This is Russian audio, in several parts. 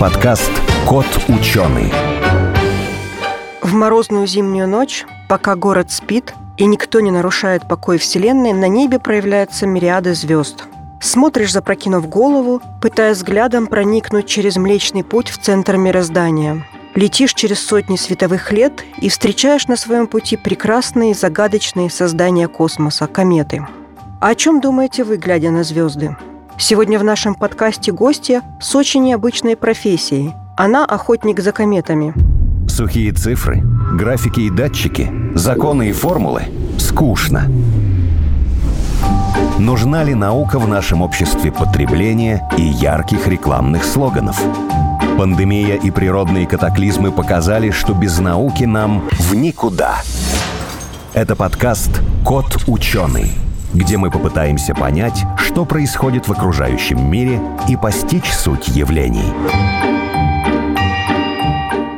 Подкаст «Кот ученый». В морозную зимнюю ночь, пока город спит и никто не нарушает покой Вселенной, на небе проявляются мириады звезд. Смотришь, запрокинув голову, пытаясь взглядом проникнуть через Млечный Путь в центр мироздания. Летишь через сотни световых лет и встречаешь на своем пути прекрасные загадочные создания космоса – кометы. А о чем думаете вы, глядя на звезды? Сегодня в нашем подкасте гостья с очень необычной профессией. Она охотник за кометами. Сухие цифры, графики и датчики, законы и формулы – скучно. Нужна ли наука в нашем обществе потребления и ярких рекламных слоганов? Пандемия и природные катаклизмы показали, что без науки нам в никуда. Это подкаст «Кот ученый», где мы попытаемся понять, что происходит в окружающем мире и постичь суть явлений.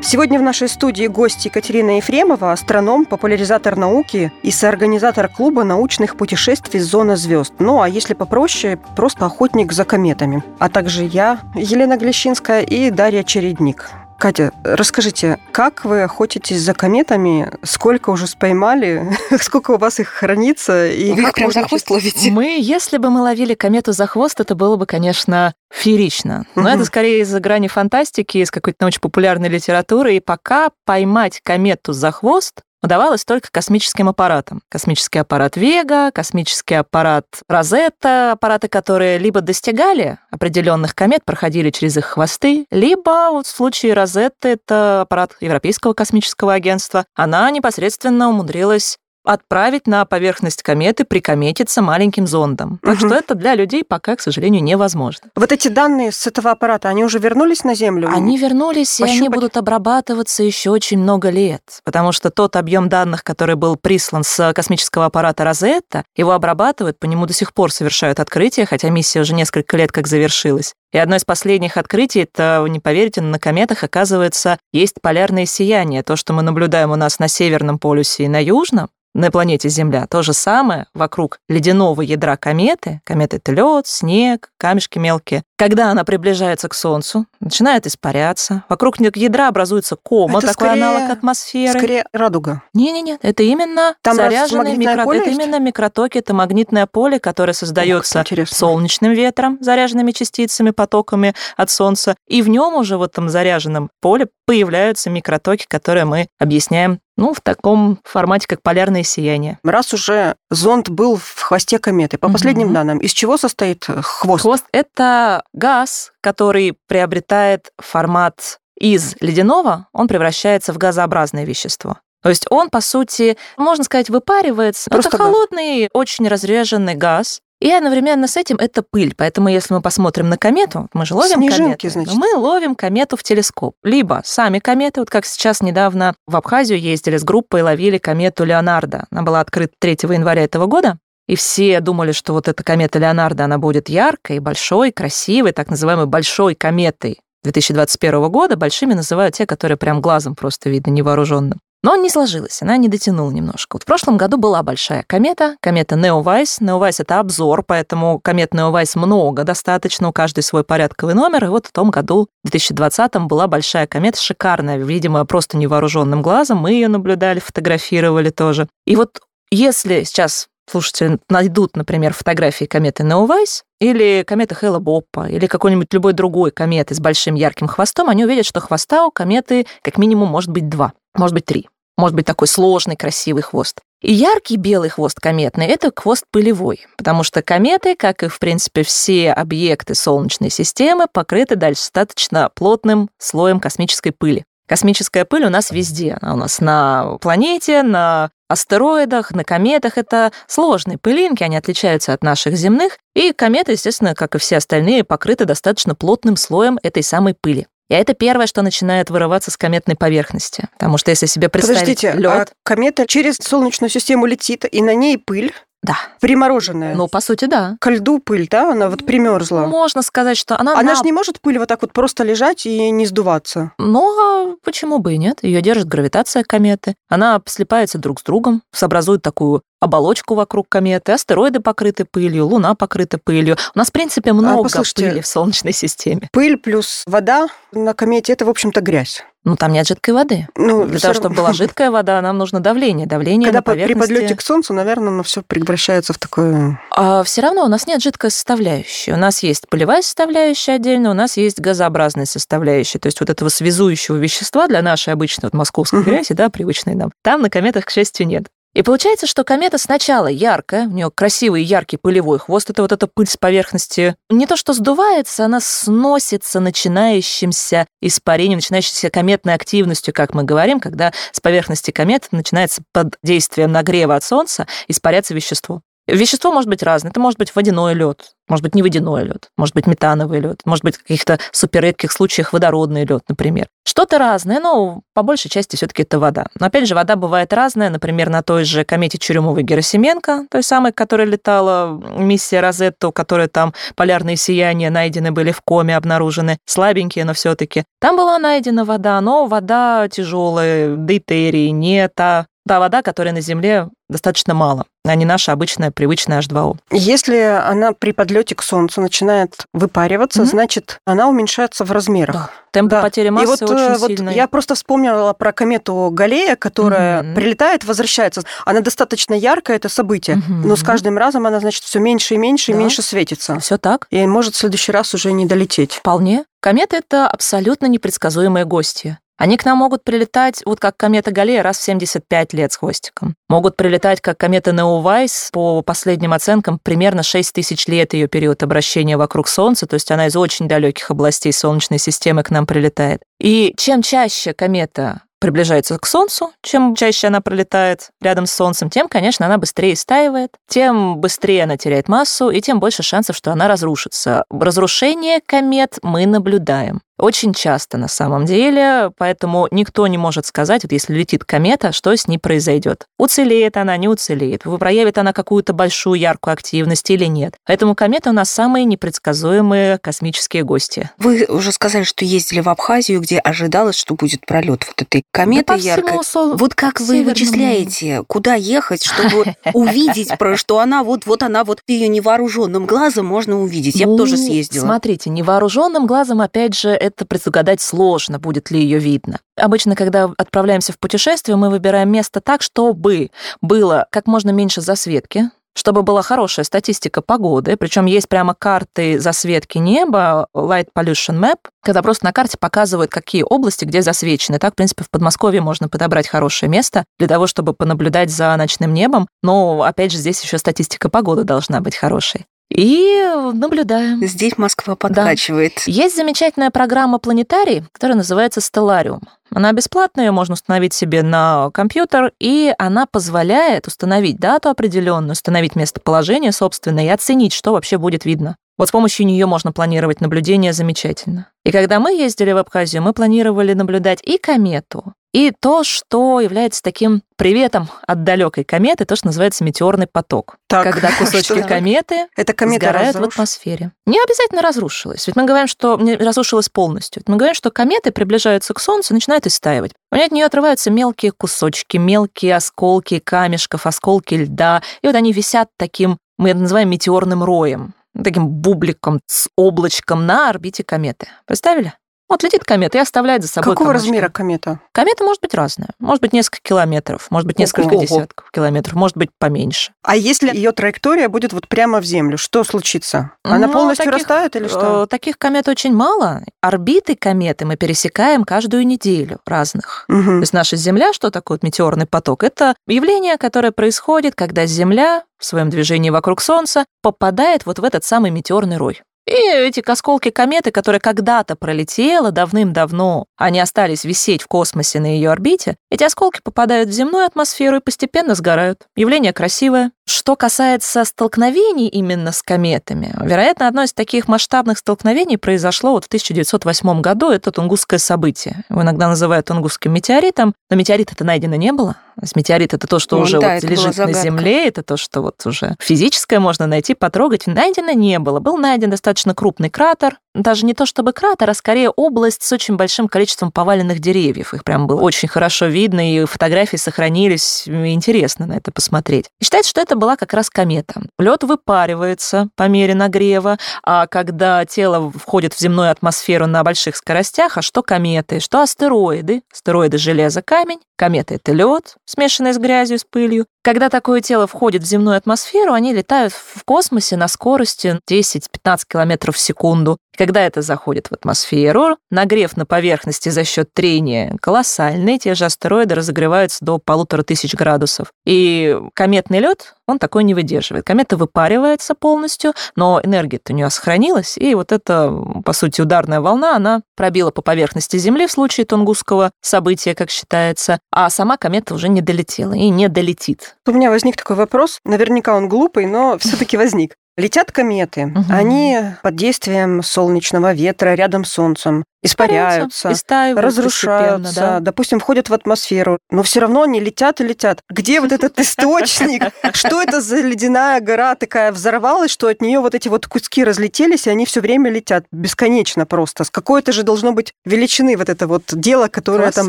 Сегодня в нашей студии гость Екатерина Ефремова, астроном, популяризатор науки и соорганизатор клуба научных путешествий «Зона звезд». Ну, а если попроще, просто охотник за кометами. А также я, Елена Глещинская и Дарья Чередник. Катя, расскажите, как вы охотитесь за кометами? Сколько уже споймали? Сколько у вас их хранится? И вы как прям за хвост ловите? Мы, если бы мы ловили комету за хвост, это было бы, конечно, феерично. Но угу. это скорее из-за грани фантастики, из какой-то научно-популярной литературы. И пока поймать комету за хвост удавалось только космическим аппаратам. Космический аппарат Вега, космический аппарат Розетта, аппараты, которые либо достигали определенных комет, проходили через их хвосты, либо вот в случае Розетты, это аппарат Европейского космического агентства, она непосредственно умудрилась отправить на поверхность кометы, прикометиться маленьким зондом. Так угу. что это для людей пока, к сожалению, невозможно. Вот эти данные с этого аппарата, они уже вернулись на Землю? Они вернулись, Пощупать? и они будут обрабатываться еще очень много лет, потому что тот объем данных, который был прислан с космического аппарата Розетта, его обрабатывают, по нему до сих пор совершают открытия, хотя миссия уже несколько лет как завершилась. И одно из последних открытий, это, не поверите, на кометах, оказывается, есть полярное сияние. То, что мы наблюдаем у нас на Северном полюсе и на Южном, на планете Земля. То же самое вокруг ледяного ядра кометы. Кометы — это лед, снег, камешки мелкие. Когда она приближается к Солнцу, начинает испаряться. Вокруг ядра образуется кома, это такой скорее, аналог атмосферы. Скорее радуга. Не-не-не, это именно Там заряженный микро... Это именно микротоки, это магнитное поле, которое создается Ох, солнечным ветром, заряженными частицами, потоками от Солнца. И в нем уже в этом заряженном поле появляются микротоки, которые мы объясняем ну, в таком формате, как полярное сияние. Раз уже зонд был в хвосте кометы, по последним угу. данным, из чего состоит э, хвост? Хвост — это газ, который приобретает формат из ледяного, он превращается в газообразное вещество. То есть он, по сути, можно сказать, выпаривается. Просто это холодный, газ. очень разреженный газ, и одновременно с этим это пыль. Поэтому если мы посмотрим на комету, мы же ловим Снежинки, комету, значит. мы ловим комету в телескоп. Либо сами кометы, вот как сейчас недавно в Абхазию ездили с группой ловили комету Леонардо. Она была открыта 3 января этого года. И все думали, что вот эта комета Леонардо, она будет яркой, большой, красивой, так называемой большой кометой 2021 года. Большими называют те, которые прям глазом просто видно невооруженным. Но не сложилось, она не дотянула немножко. Вот в прошлом году была большая комета, комета Неовайс. Неовайс — это обзор, поэтому комет Неовайс много достаточно, у каждой свой порядковый номер. И вот в том году, в 2020-м, была большая комета, шикарная, видимо, просто невооруженным глазом. Мы ее наблюдали, фотографировали тоже. И вот если сейчас слушатели найдут, например, фотографии кометы Неовайс или кометы Хэлла Боппа или какой-нибудь любой другой кометы с большим ярким хвостом, они увидят, что хвоста у кометы как минимум может быть два, может быть три. Может быть такой сложный, красивый хвост. И яркий белый хвост кометный – это хвост пылевой, потому что кометы, как и, в принципе, все объекты Солнечной системы, покрыты достаточно плотным слоем космической пыли. Космическая пыль у нас везде. Она у нас на планете, на астероидах, на кометах. Это сложные пылинки, они отличаются от наших земных. И кометы, естественно, как и все остальные, покрыты достаточно плотным слоем этой самой пыли. И это первое, что начинает вырываться с кометной поверхности. Потому что если себе представить Подождите, лед... а комета через Солнечную систему летит, и на ней пыль, Да. Примороженная. Ну, по сути, да. Ко льду пыль, да? Она вот примерзла. Можно сказать, что она... Она на- же не может пыль вот так вот просто лежать и не сдуваться. Ну, а почему бы и нет? Ее держит гравитация кометы. Она слипается друг с другом, образует такую оболочку вокруг кометы, астероиды покрыты пылью, Луна покрыта пылью. У нас, в принципе, много А, пыли в Солнечной системе. Пыль плюс вода на комете – это, в общем-то, грязь. Ну, там нет жидкой воды. Ну, Для того, равно. чтобы была жидкая вода, нам нужно давление. Давление Когда на по- при поверхности... подлете к Солнцу, наверное, оно все превращается в такое... А все равно у нас нет жидкой составляющей. У нас есть полевая составляющая отдельно, у нас есть газообразная составляющая. То есть вот этого связующего вещества для нашей обычной вот московской Мгм. грязи, да, привычной нам, там на кометах, к счастью, нет. И получается, что комета сначала яркая, у нее красивый яркий пылевой хвост, это вот эта пыль с поверхности. Не то, что сдувается, она сносится начинающимся испарением, начинающейся кометной активностью, как мы говорим, когда с поверхности кометы начинается под действием нагрева от Солнца испаряться вещество. Вещество может быть разное. Это может быть водяной лед, может быть не водяной лед, может быть метановый лед, может быть в каких-то суперредких случаях водородный лед, например. Что-то разное, но по большей части все-таки это вода. Но опять же, вода бывает разная. Например, на той же комете Чурюмовой-Герасименко, той самой, которая летала миссия Розетта, у которой там полярные сияния найдены были в коме, обнаружены, слабенькие, но все-таки. Там была найдена вода, но вода тяжелая, дейтерий, не та та вода, которая на Земле достаточно мало, а не наша обычная привычная H2O. Если она при подлете к Солнцу начинает выпариваться, Мгм. значит, она уменьшается в размерах. Да. Темп Да. потери И массы вот, очень э, вот сильный. я просто вспомнила про комету Галлея, которая Мгм. прилетает, возвращается. Она достаточно яркая, это событие, Мгм. но с каждым разом она, значит, все меньше и меньше и Да. меньше светится. Все так. И может в следующий раз уже не долететь. Вполне. Кометы — это абсолютно непредсказуемые гости. Они к нам могут прилетать, вот как комета Галлея, раз в 75 лет с хвостиком. Могут прилетать, как комета Неувайс, по последним оценкам, примерно 6 тысяч лет ее период обращения вокруг Солнца, то есть она из очень далеких областей Солнечной системы к нам прилетает. И чем чаще комета приближается к Солнцу, чем чаще она пролетает рядом с Солнцем, тем, конечно, она быстрее истаивает, тем быстрее она теряет массу, и тем больше шансов, что она разрушится. Разрушение комет мы наблюдаем. Очень часто на самом деле, поэтому никто не может сказать, вот если летит комета, что с ней произойдет. Уцелеет она, не уцелеет, проявит она какую-то большую яркую активность или нет. Поэтому кометы у нас самые непредсказуемые космические гости. Вы уже сказали, что ездили в Абхазию, где ожидалось, что будет пролет вот этой кометы Да яркой. сол- Вот как вы Северному. вычисляете, куда ехать, чтобы увидеть, что она вот, вот она вот ее невооруженным глазом можно увидеть. Я бы тоже Ну, съездила. Смотрите, невооруженным глазом, опять же, это предугадать сложно, будет ли ее видно. Обычно, когда отправляемся в путешествие, мы выбираем место так, чтобы было как можно меньше засветки, чтобы была хорошая статистика погоды, причем есть прямо карты засветки неба, Light Pollution Map, когда просто на карте показывают, какие области где засвечены. Так, в принципе, в Подмосковье можно подобрать хорошее место для того, чтобы понаблюдать за ночным небом. Но, опять же, здесь еще статистика погоды должна быть хорошей. И наблюдаем. Здесь Москва подкачивает. Есть замечательная программа «Планетарий», которая называется «Стеллариум». Она бесплатная, ее можно установить себе на компьютер, и она позволяет установить дату определенную, установить местоположение собственное и оценить, что вообще будет видно. Вот с помощью нее можно планировать наблюдения замечательно. И когда мы ездили в Абхазию, мы планировали наблюдать и комету, и то, что является таким приветом от далекой кометы, то, что называется метеорный поток. Так, когда кусочки что? кометы Это комета сгорают в разруш- атмосфере. Не обязательно разрушилась. Ведь мы говорим, что не разрушилась полностью. Мы говорим, что кометы приближаются к Солнцу и начинают истаивать. У нее от нее отрываются мелкие кусочки, мелкие осколки камешков, осколки льда. И вот они висят таким, мы это называем метеорным роем, таким бубликом с облачком на орбите кометы. Представили? Вот летит комета и оставляет за собой Какого комочки. размера комета? Комета может быть разная. Может быть несколько километров, может быть несколько Ого. десятков километров, может быть поменьше. А если ее траектория будет вот прямо в Землю, что случится? Она Ну, полностью таких, растает или что? Э, Таких комет очень мало. Орбиты кометы мы пересекаем каждую неделю разных. То Мгм. есть наша Земля, что такое вот метеорный поток? Это явление, которое происходит, когда Земля в своем движении вокруг Солнца попадает вот в этот самый метеорный рой. И эти осколки кометы, которая когда-то пролетела давным-давно, они остались висеть в космосе на ее орбите, эти осколки попадают в земную атмосферу и постепенно сгорают. Явление красивое. Что касается столкновений именно с кометами, вероятно, одно из таких масштабных столкновений произошло вот в 1908 году. Это Тунгусское событие. Его иногда называют Тунгусским метеоритом, но метеорита-то найдено не было. Метеорит — это то, что Ну уже да, вот лежит на. Земле, это то, что вот уже физическое можно найти, потрогать. Найдено не было. Был найден достаточно крупный кратер, даже не то чтобы кратер, а скорее область с очень большим количеством поваленных деревьев. Их прям было очень хорошо видно, и фотографии сохранились. Интересно на это посмотреть. И считается, что это была как раз комета. Лед выпаривается по мере нагрева, а когда тело входит в земную атмосферу на больших скоростях, а что кометы, что астероиды? Астероиды железо, камень, кометы это лед, смешанный с грязью, с пылью. Когда такое тело входит в земную атмосферу, они летают в космосе на скорости 10-15 километров в секунду. Когда это заходит в атмосферу, нагрев на поверхности за счет трения колоссальный, те же астероиды разогреваются до полутора тысяч градусов. И кометный лед, он такой не выдерживает. Комета выпаривается полностью, но энергия-то у нее сохранилась, и вот эта, по сути, ударная волна, она пробила по поверхности Земли в случае Тунгусского события, как считается, а сама комета уже не долетела и не долетит. У меня возник такой вопрос. Наверняка он глупый, но все-таки возник. Летят кометы, Мгм. они под действием солнечного ветра рядом с Солнцем испаряются, истаивают разрушаются, да. допустим, входят в атмосферу, но все равно они летят и летят. Где вот этот источник? Что это за ледяная гора такая взорвалась, что от нее вот эти вот куски разлетелись, и они все время летят бесконечно просто. С какой-то же должно быть величины вот это вот дело, которое там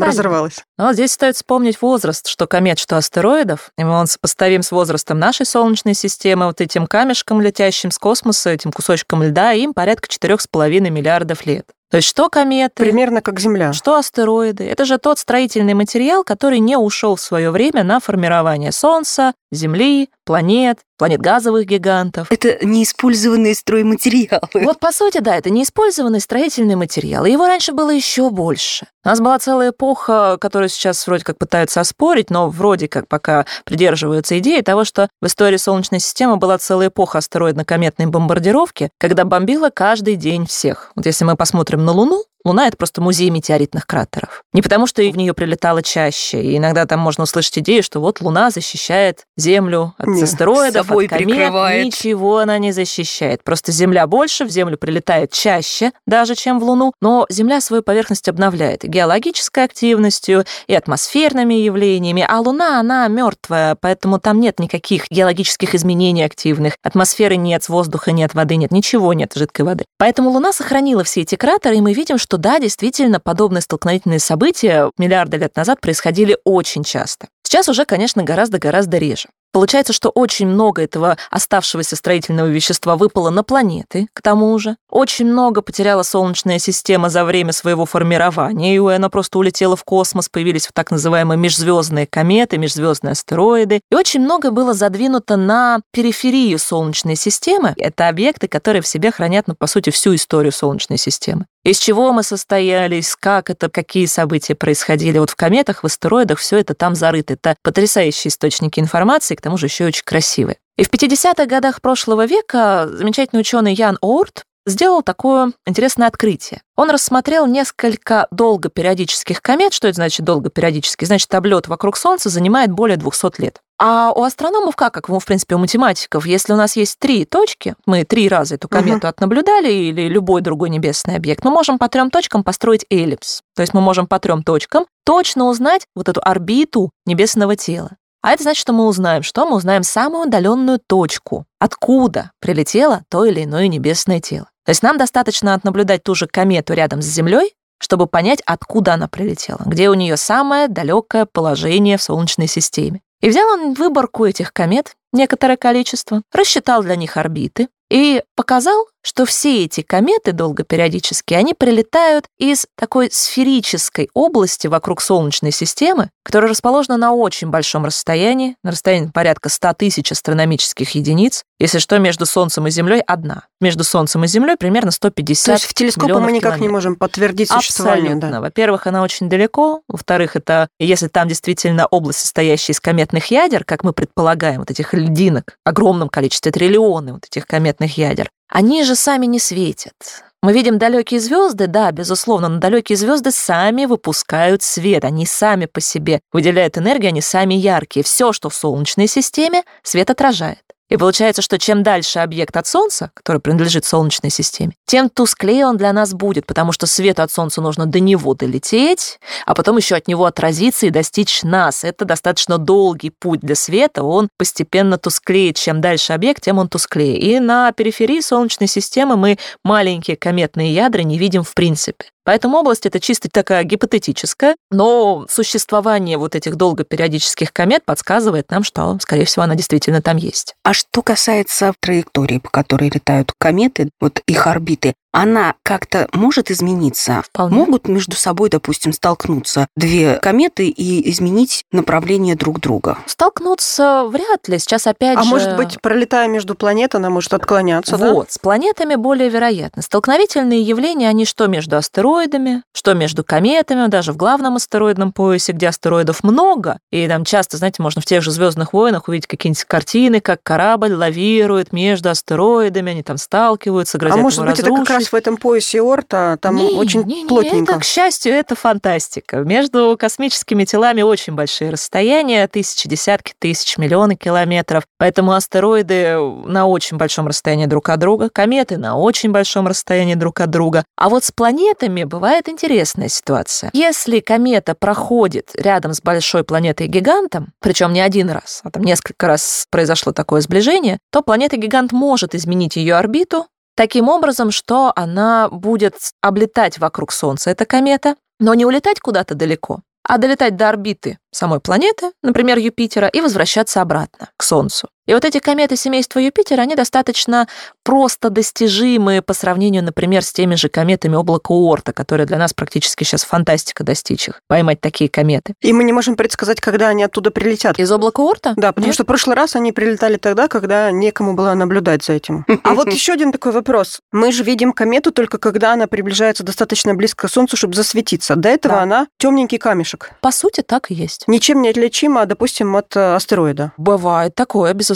разорвалось. Но здесь стоит вспомнить возраст, что комет, что астероидов. И он сопоставим с возрастом нашей Солнечной системы, вот этим камешком, летящим с космоса, этим кусочком льда, им порядка 4,5 миллиардов лет. То есть что кометы, Примерно как Земля. что астероиды? Это же тот строительный материал, который не ушел в свое время на формирование Солнца, Земли, планет, планет газовых гигантов. Это неиспользованные стройматериалы. Вот, по сути, да, это неиспользованный строительный материал. И его раньше было еще больше. У нас была целая эпоха, которую сейчас вроде как пытаются оспорить, но вроде как пока придерживаются идеи того, что в истории Солнечной системы была целая эпоха астероидно-кометной бомбардировки, когда бомбила каждый день всех. Вот если мы посмотрим на Луну, Луна — это просто музей метеоритных кратеров. Не потому, что в нее прилетало чаще. И иногда там можно услышать идею, что вот Луна защищает Землю от Нет, астероидов, собой от комет. прикрывает. Ничего она не защищает. Просто Земля больше, в Землю прилетает чаще даже, чем в Луну, но Земля свою поверхность обновляет и геологической активностью, и атмосферными явлениями, а Луна, она мертвая, поэтому там нет никаких геологических изменений активных. Атмосферы нет, воздуха нет, воды нет, ничего нет, жидкой воды. Поэтому Луна сохранила все эти кратеры, и мы видим, что да, действительно, подобные столкновительные события миллиарды лет назад происходили очень часто. Сейчас уже, конечно, гораздо-гораздо реже. Получается, что очень много этого оставшегося строительного вещества выпало на планеты, к тому же. Очень много потеряла Солнечная система за время своего формирования, и она просто улетела в космос, появились так называемые межзвездные кометы, межзвездные астероиды. И очень много было задвинуто на периферию Солнечной системы. Это объекты, которые в себе хранят, ну, по сути, всю историю Солнечной системы. Из чего мы состоялись, как это, какие события происходили. Вот в кометах, в астероидах все это там зарыто. Это потрясающие источники информации, к тому же еще и очень красивые. И в 50-х годах прошлого века замечательный ученый Ян Оурт сделал такое интересное открытие. Он рассмотрел несколько долгопериодических комет. Что это значит долгопериодический? Значит, облет вокруг Солнца занимает более 200 лет. А у астрономов как, как, ну, в принципе, у математиков, если у нас есть три точки, мы три раза эту комету отнаблюдали или любой другой небесный объект, мы можем по трем точкам построить эллипс. То есть мы можем по трем точкам точно узнать вот эту орбиту небесного тела. А это значит, что мы узнаем, что мы узнаем самую удаленную точку, откуда прилетело то или иное небесное тело. То есть нам достаточно отнаблюдать ту же комету рядом с Землей, чтобы понять, откуда она прилетела, где у нее самое далекое положение в Солнечной системе. И взял он выборку этих комет, некоторое количество, рассчитал для них орбиты и показал, что все эти кометы долгопериодические, они прилетают из такой сферической области вокруг Солнечной системы, которая расположена на очень большом расстоянии, на расстоянии порядка 100 тысяч астрономических единиц. Если что, между Солнцем и Землей одна. Между Солнцем и Землей примерно 150 То есть в телескопы мы никак не километров. можем подтвердить существование. Абсолютно. Да. Во-первых, она очень далеко. Во-вторых, это если там действительно область, состоящая из кометных ядер, как мы предполагаем, вот этих льдинок, огромном количестве, триллионы вот этих кометных ядер, они же сами не светят. Мы видим далекие звезды, да, безусловно, но далекие звезды сами выпускают свет, они сами по себе выделяют энергию, они сами яркие. Все, что в Солнечной системе, свет отражает. И получается, что чем дальше объект от Солнца, который принадлежит Солнечной системе, тем тусклее он для нас будет, потому что свету от Солнца нужно до него долететь, а потом еще от него отразиться и достичь нас. Это достаточно долгий путь для света, он постепенно тусклеет. Чем дальше объект, тем он тусклее. И на периферии Солнечной системы мы маленькие кометные ядра не видим в принципе. Поэтому область это чисто такая гипотетическая, но существование вот этих долгопериодических комет подсказывает нам, что, скорее всего, она действительно там есть. А что касается траектории, по которой летают кометы, вот их орбиты, она как-то может измениться? Вполне. Могут между собой, допустим, столкнуться две кометы и изменить направление друг друга? Столкнуться вряд ли. Сейчас опять А же... может быть, пролетая между планет, она может отклоняться, да? Вот, с планетами более вероятно. Столкновительные явления, они что между астероидами, что между кометами, даже в главном астероидном поясе, где астероидов много, и там часто, знаете, можно в тех же «Звездных войнах» увидеть какие-нибудь картины, как корабль лавирует между астероидами, они там сталкиваются, А грозят может его быть, это как разрушить. Раз в этом поясе Орта, там Не, очень не, не, плотненько. это, к счастью, это фантастика. Между космическими телами очень большие расстояния, тысячи, десятки тысяч, миллионы километров. Поэтому астероиды на очень большом расстоянии друг от друга, кометы на очень большом расстоянии друг от друга. А вот с планетами бывает интересная ситуация. Если комета проходит рядом с большой планетой-гигантом, причем не один раз, а там несколько раз произошло такое сближение, то планета-гигант может изменить ее орбиту, таким образом, что она будет облетать вокруг Солнца, эта комета, но не улетать куда-то далеко, а долетать до орбиты самой планеты, например, Юпитера, и возвращаться обратно к Солнцу. И вот эти кометы семейства Юпитера, они достаточно просто достижимы по сравнению, например, с теми же кометами облака Уорта, которые для нас практически сейчас фантастика достичь их, поймать такие кометы. И мы не можем предсказать, когда они оттуда прилетят. Из облака Уорта? Да, потому Нет? что в прошлый раз они прилетали тогда, когда некому было наблюдать за этим. А вот еще один такой вопрос. Мы же видим комету только когда она приближается достаточно близко к Солнцу, чтобы засветиться. До этого Да. она темненький камешек. По сути, так и есть. Ничем не отличима, допустим, от э, астероида. Бывает такое, безусловно.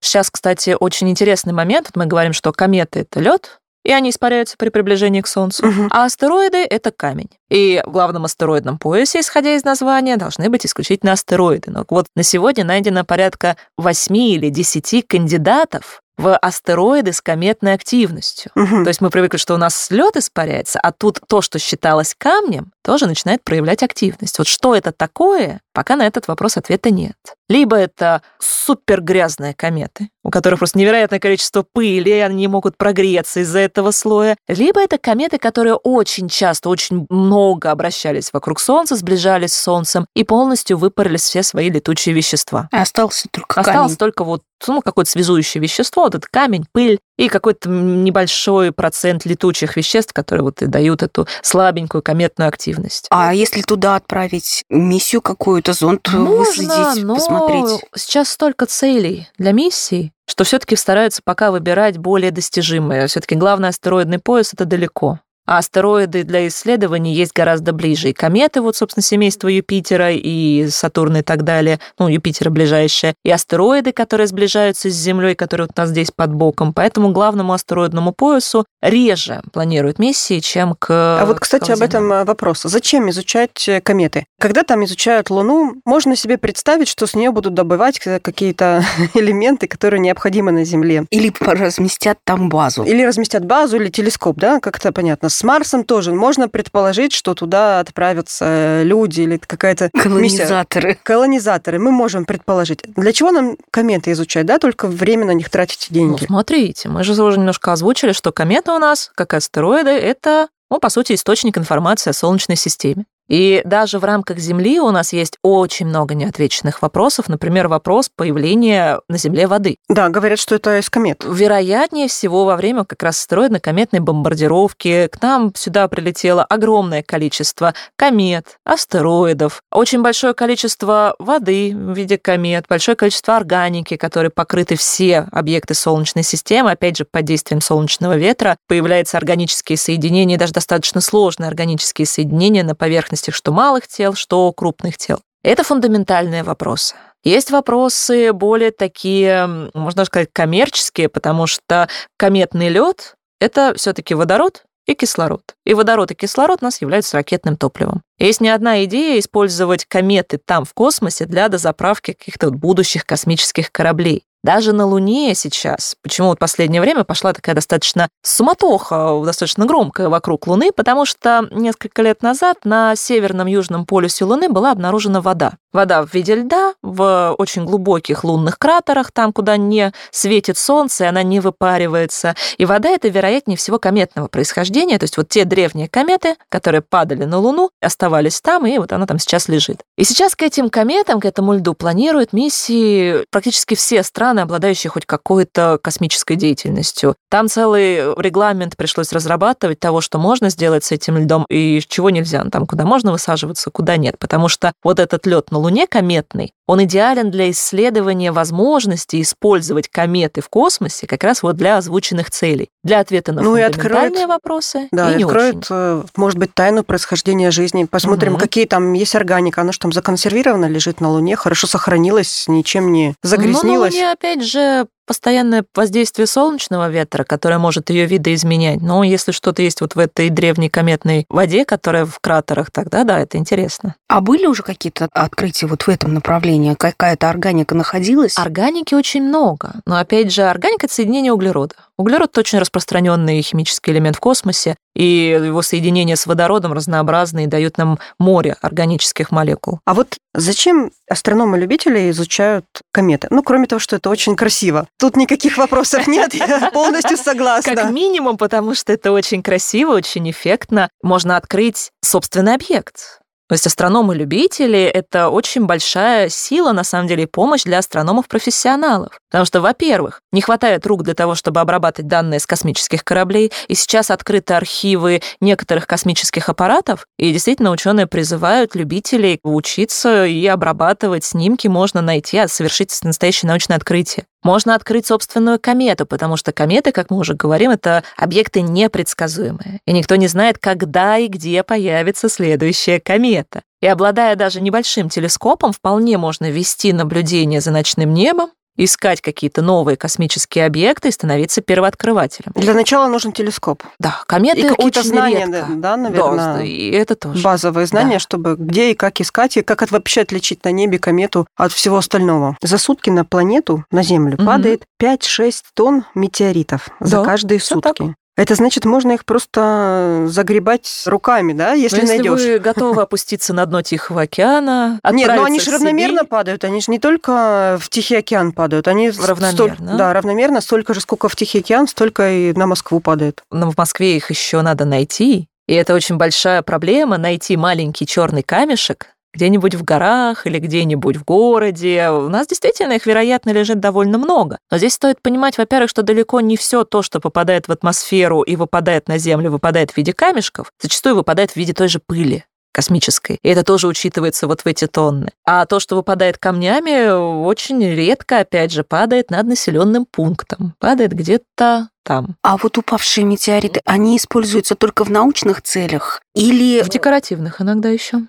Сейчас, кстати, очень интересный момент. Вот мы говорим, что кометы — это лед, и они испаряются при приближении к Солнцу. Мгм. А астероиды — это камень. И в главном астероидном поясе, исходя из названия, должны быть исключительно астероиды. Но вот на сегодня найдено порядка 8 или 10 кандидатов в астероиды с кометной активностью. Мгм. То есть мы привыкли, что у нас лед испаряется, а тут то, что считалось камнем, тоже начинает проявлять активность. Вот что это такое, пока на этот вопрос ответа нет. Либо это супер грязные кометы, у которых просто невероятное количество пыли, и они не могут прогреться из-за этого слоя. Либо это кометы, которые очень часто, очень много обращались вокруг Солнца, сближались с Солнцем и полностью выпарили все свои летучие вещества. А Остался только Осталось камень. только вот ну, какое-то связующее вещество, этот камень, пыль и какой-то небольшой процент летучих веществ, которые вот и дают эту слабенькую кометную активность. А если туда отправить миссию какую-то, зонд высадить, но посмотреть? сейчас столько целей для миссий, что все-таки стараются пока выбирать более достижимые. Все-таки главный астероидный пояс это далеко. А астероиды для исследований есть гораздо ближе. И кометы, вот, собственно, семейство Юпитера и Сатурна и так далее, ну, Юпитера ближайшее, и астероиды, которые сближаются с Землей, которые вот у нас здесь под боком. Поэтому главному астероидному поясу реже планируют миссии, чем к... А вот, кстати, об этом э, вопрос. Зачем изучать э, кометы? Когда там изучают Луну, можно себе представить, что с нее будут добывать э, какие-то элементы, которые необходимы на Земле. Или разместят там базу. Или разместят базу, или телескоп, да, как-то понятно. С Марсом тоже можно предположить, что туда отправятся э, люди или какая-то миссия. Колонизаторы. Колонизаторы, мы можем предположить. Для чего нам кометы изучать, да, только время на них тратить Ну, деньги? смотрите, мы же уже немножко озвучили, что кометы у нас, как и астероиды, это, ну, по сути, источник информации о Солнечной системе. И даже в рамках Земли у нас есть очень много неотвеченных вопросов. Например, вопрос появления на Земле воды. Да, говорят, что это из комет. Вероятнее всего, во время как раз астероидно-кометной бомбардировки к нам сюда прилетело огромное количество комет, астероидов, очень большое количество воды в виде комет, большое количество органики, которой покрыты все объекты Солнечной системы. Опять же, под действием солнечного ветра появляются органические соединения, даже достаточно сложные органические соединения на поверхностях что малых тел, что крупных тел. Это фундаментальные вопросы. Есть вопросы более такие, можно сказать, коммерческие, потому что кометный лед это все-таки водород и кислород. И водород и кислород у нас являются ракетным топливом. Есть не одна идея использовать кометы там, в космосе, для дозаправки каких-то будущих космических кораблей. Даже на Луне сейчас, почему вот последнее время пошла такая достаточно суматоха, достаточно громкая вокруг Луны, потому что несколько лет назад на северном южном полюсе Луны была обнаружена вода. Вода в виде льда, в очень глубоких лунных кратерах, там, куда не светит солнце, и она не выпаривается. И вода это, вероятнее всего, кометного происхождения, то есть вот те древние кометы, которые падали на Луну, оставались там, и вот она там сейчас лежит. И сейчас к этим кометам, к этому льду планируют миссии практически все страны, обладающие хоть какой-то космической деятельностью. Там целый регламент пришлось разрабатывать того, что можно сделать с этим льдом и чего нельзя, там, куда можно высаживаться, куда нет, потому что вот этот лед на Луне кометный, он идеален для исследования возможности использовать кометы в космосе как раз вот для озвученных целей, для ответа на ну, фундаментальные откроет, вопросы. Да, и не откроет, очень. Э, может быть, тайну происхождения жизни. Посмотрим, угу. какие там есть органика. Она же там законсервирована, лежит на Луне, хорошо сохранилась, ничем не загрязнилась. Ну, на Луне, опять же, постоянное воздействие солнечного ветра, которое может ее видоизменять. Но если что-то есть вот в этой древней кометной воде, которая в кратерах, тогда да, это интересно. А были уже какие-то открытия вот в этом направлении? Какая-то органика находилась? Органики очень много. Но опять же, органика — это соединение углерода. Углерод — очень распространенный химический элемент в космосе, и его соединение с водородом разнообразные дают нам море органических молекул. А вот зачем астрономы-любители изучают кометы? Ну, кроме того, что это очень красиво. Тут никаких вопросов нет, я полностью согласна. Как минимум, потому что это очень красиво, очень эффектно. Можно открыть собственный объект. То есть астрономы-любители — это очень большая сила, на самом деле, помощь для астрономов-профессионалов. Потому что, во-первых, не хватает рук для того, чтобы обрабатывать данные с космических кораблей, и сейчас открыты архивы некоторых космических аппаратов, и действительно ученые призывают любителей учиться и обрабатывать снимки, можно найти, а совершить настоящее научное открытие. Можно открыть собственную комету, потому что кометы, как мы уже говорим, это объекты непредсказуемые. И никто не знает, когда и где появится следующая комета. И обладая даже небольшим телескопом, вполне можно вести наблюдение за ночным небом, искать какие-то новые космические объекты и становиться первооткрывателем. Для начала нужен телескоп. Да, кометы и очень знания, редко. Да, наверное. Да, и это тоже. Базовые знания, да. чтобы где и как искать, и как вообще отличить на небе комету от всего остального. За сутки на планету, на Землю, угу. падает 5-6 тонн метеоритов да, за каждые сутки. Так. Это значит, можно их просто загребать руками, да, если, но если найдешь. вы готовы опуститься на дно Тихого океана, Нет, но они же равномерно падают, они же не только в Тихий океан падают, они равномерно. Столь, да, равномерно, столько же, сколько в Тихий океан, столько и на Москву падает. Но в Москве их еще надо найти, и это очень большая проблема найти маленький черный камешек, где-нибудь в горах или где-нибудь в городе. У нас действительно их, вероятно, лежит довольно много. Но здесь стоит понимать, во-первых, что далеко не все то, что попадает в атмосферу и выпадает на Землю, выпадает в виде камешков, зачастую выпадает в виде той же пыли космической. И это тоже учитывается вот в эти тонны. А то, что выпадает камнями, очень редко, опять же, падает над населенным пунктом. Падает где-то там. А вот упавшие метеориты, они используются только в научных целях или... В декоративных иногда еще.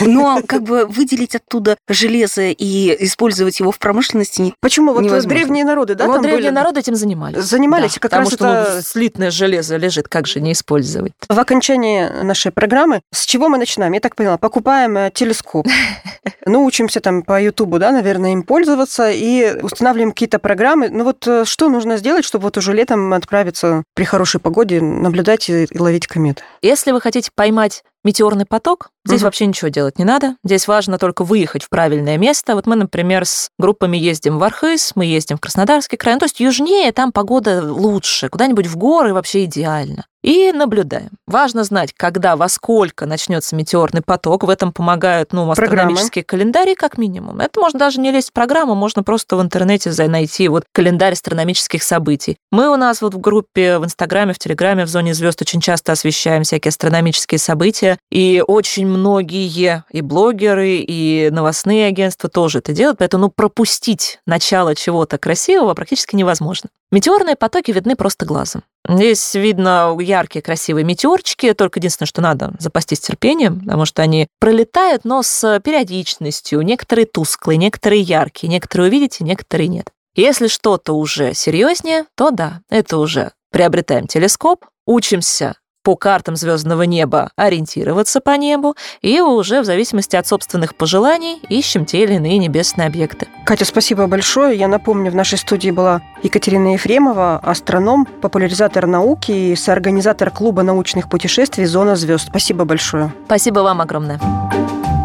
Но как бы выделить оттуда железо и использовать его в промышленности Почему? Вот невозможно. древние народы, да, вот там древние были? народы этим занимались. Занимались, да, как потому раз что это... слитное железо лежит, как же не использовать? В окончании нашей программы с чего мы начинаем? Я так поняла, покупаем э, телескоп, ну, учимся там по Ютубу, да, наверное, им пользоваться и устанавливаем какие-то программы. Ну вот э, что нужно сделать, чтобы вот уже летом отправиться при хорошей погоде, наблюдать и ловить комет? Если вы хотите поймать метеорный поток, здесь угу. вообще ничего делать не надо. Здесь важно только выехать в правильное место. Вот мы, например, с группами ездим в Архыз, мы ездим в Краснодарский край. Ну, то есть южнее там погода лучше, куда-нибудь в горы вообще идеально и наблюдаем. Важно знать, когда, во сколько начнется метеорный поток. В этом помогают ну, астрономические Программы. календари, как минимум. Это можно даже не лезть в программу, можно просто в интернете найти вот календарь астрономических событий. Мы у нас вот в группе, в Инстаграме, в Телеграме, в Зоне звезд очень часто освещаем всякие астрономические события, и очень многие и блогеры, и новостные агентства тоже это делают, поэтому ну, пропустить начало чего-то красивого практически невозможно. Метеорные потоки видны просто глазом. Здесь видно яркие, красивые метеорчики, только единственное, что надо запастись терпением, потому что они пролетают, но с периодичностью. Некоторые тусклые, некоторые яркие, некоторые увидите, некоторые нет. Если что-то уже серьезнее, то да, это уже приобретаем телескоп, учимся по картам звездного неба ориентироваться по небу и уже в зависимости от собственных пожеланий ищем те или иные небесные объекты. Катя, спасибо большое. Я напомню, в нашей студии была Екатерина Ефремова, астроном, популяризатор науки и соорганизатор клуба научных путешествий «Зона звезд». Спасибо большое. Спасибо вам огромное.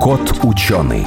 Кот ученый.